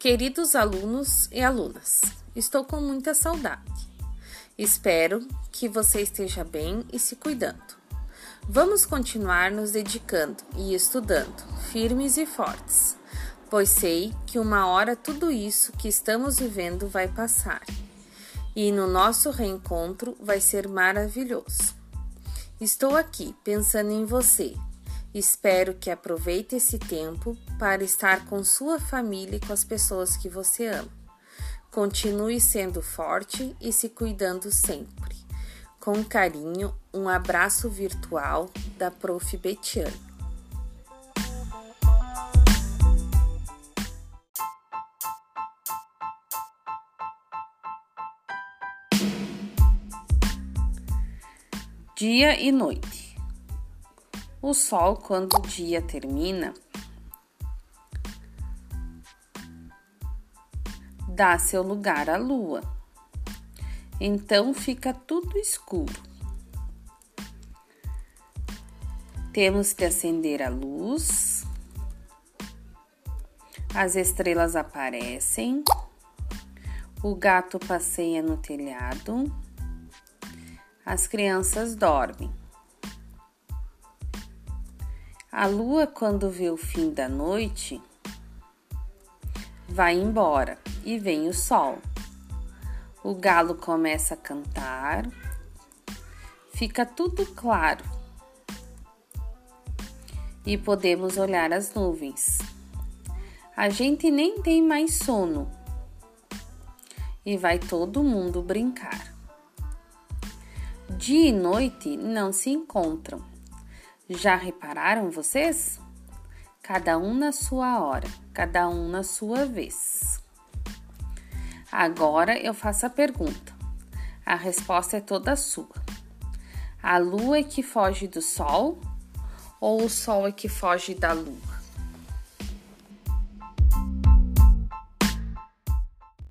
Queridos alunos e alunas, estou com muita saudade. Espero que você esteja bem e se cuidando. Vamos continuar nos dedicando e estudando, firmes e fortes, pois sei que uma hora tudo isso que estamos vivendo vai passar e no nosso reencontro vai ser maravilhoso. Estou aqui pensando em você Espero que aproveite esse tempo para estar com sua família e com as pessoas que você ama. Continue sendo forte e se cuidando sempre. Com carinho, um abraço virtual da Prof. Betiane. Dia e noite. O sol, quando o dia termina, dá seu lugar à lua. Então fica tudo escuro. Temos que acender a luz. As estrelas aparecem. O gato passeia no telhado. As crianças dormem. A lua, quando vê o fim da noite, vai embora e vem o sol. O galo começa a cantar, fica tudo claro e podemos olhar as nuvens. A gente nem tem mais sono e vai todo mundo brincar. Dia e noite não se encontram já repararam vocês? Cada um na sua hora, cada um na sua vez. Agora eu faço a pergunta. A resposta é toda sua. A lua é que foge do sol ou o sol é que foge da lua?